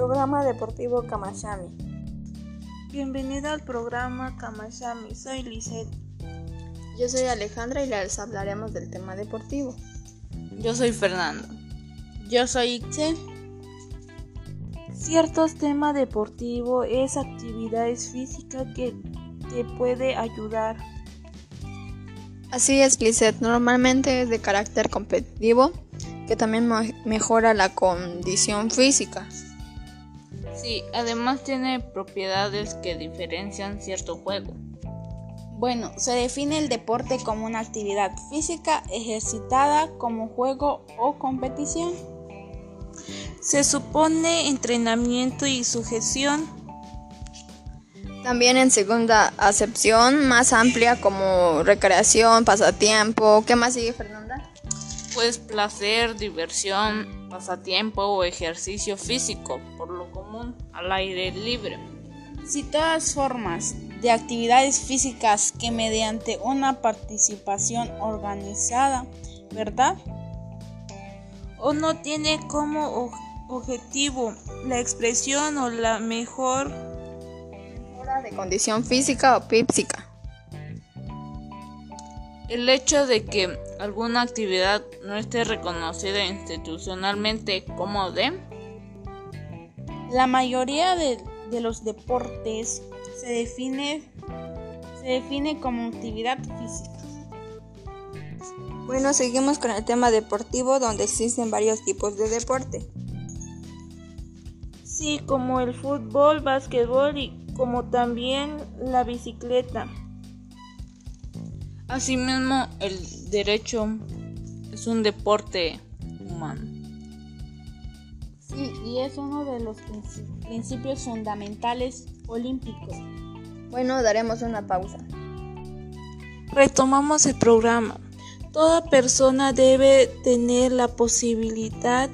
Programa Deportivo Kamashami. Bienvenida al programa Kamashami. Soy Lisette. Yo soy Alejandra y les hablaremos del tema deportivo. Yo soy Fernando. Yo soy Ixel. Ciertos temas deportivos es actividades físicas que te puede ayudar. Así es, Lisette. Normalmente es de carácter competitivo que también mejora la condición física. Sí, además tiene propiedades que diferencian cierto juego. Bueno, se define el deporte como una actividad física ejercitada como juego o competición. Se supone entrenamiento y sujeción. También en segunda acepción más amplia como recreación, pasatiempo. ¿Qué más sigue, Fernanda? Pues placer, diversión, pasatiempo o ejercicio físico, por lo común, al aire libre. Si todas formas de actividades físicas que mediante una participación organizada, ¿verdad? O no tiene como objetivo la expresión o la mejor mejora de condición física o. El hecho de que alguna actividad no esté reconocida institucionalmente como de... La mayoría de, los deportes se define, se define como actividad física. Bueno, seguimos con el tema deportivo donde existen varios tipos de deporte. Sí, como el fútbol, básquetbol y como también la bicicleta. Asimismo, el derecho es un deporte humano. Sí, y es uno de los principios fundamentales olímpicos. Bueno, daremos una pausa. Retomamos el programa. Toda persona debe tener la posibilidad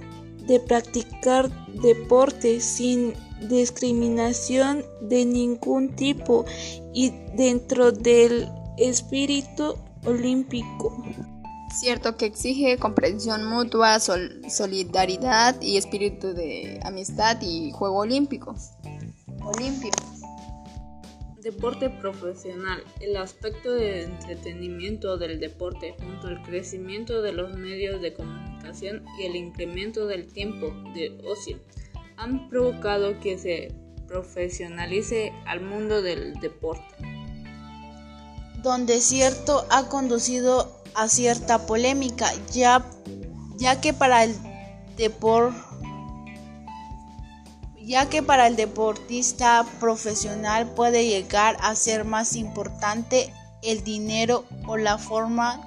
de practicar deporte sin discriminación de ningún tipo y dentro del espíritu olímpico. Cierto que exige comprensión mutua, solidaridad y espíritu de amistad y juego olímpico. Olímpico. Deporte profesional. El aspecto de entretenimiento del deporte junto al crecimiento de los medios de comunicación y el incremento del tiempo de ocio han provocado que se profesionalice al mundo del deporte donde cierto ha conducido a cierta polémica, ya, ya que para el ya que para el deportista profesional puede llegar a ser más importante el dinero o la forma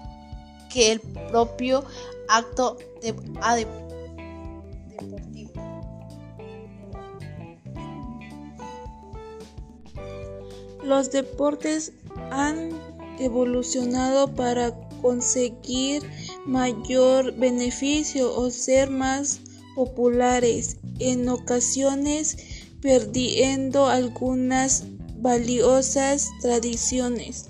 que el propio acto de, deportivo. Los deportes han evolucionado para conseguir mayor beneficio o ser más populares, en ocasiones perdiendo algunas valiosas tradiciones.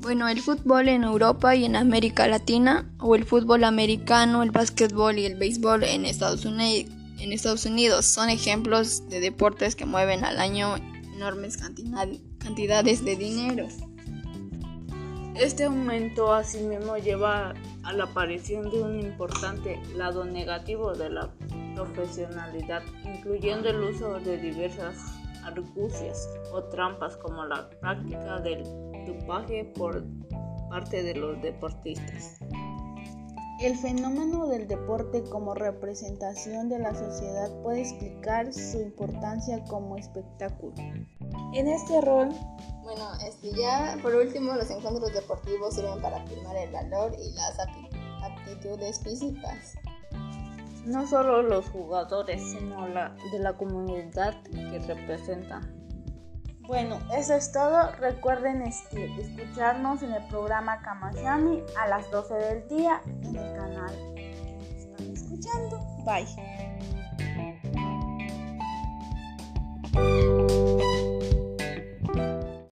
Bueno, el fútbol en Europa y en América Latina, o el fútbol americano, el básquetbol y el béisbol en Estados Unidos, en Estados Unidos son ejemplos de deportes que mueven al año enormes cantidades de dinero. Este aumento asimismo lleva a la aparición de un importante lado negativo de la profesionalidad, incluyendo el uso de diversas argucias o trampas como la práctica del dopaje por parte de los deportistas. El fenómeno del deporte como representación de la sociedad puede explicar su importancia como espectáculo. En este rol bueno, este, ya por último, los encuentros deportivos sirven para afirmar el valor y las aptitudes físicas. No solo los jugadores, sino la, de la comunidad que representan. Bueno, eso es todo. Recuerden este, escucharnos en el programa Kamashami a las 12 del día en el canal que están escuchando. Bye.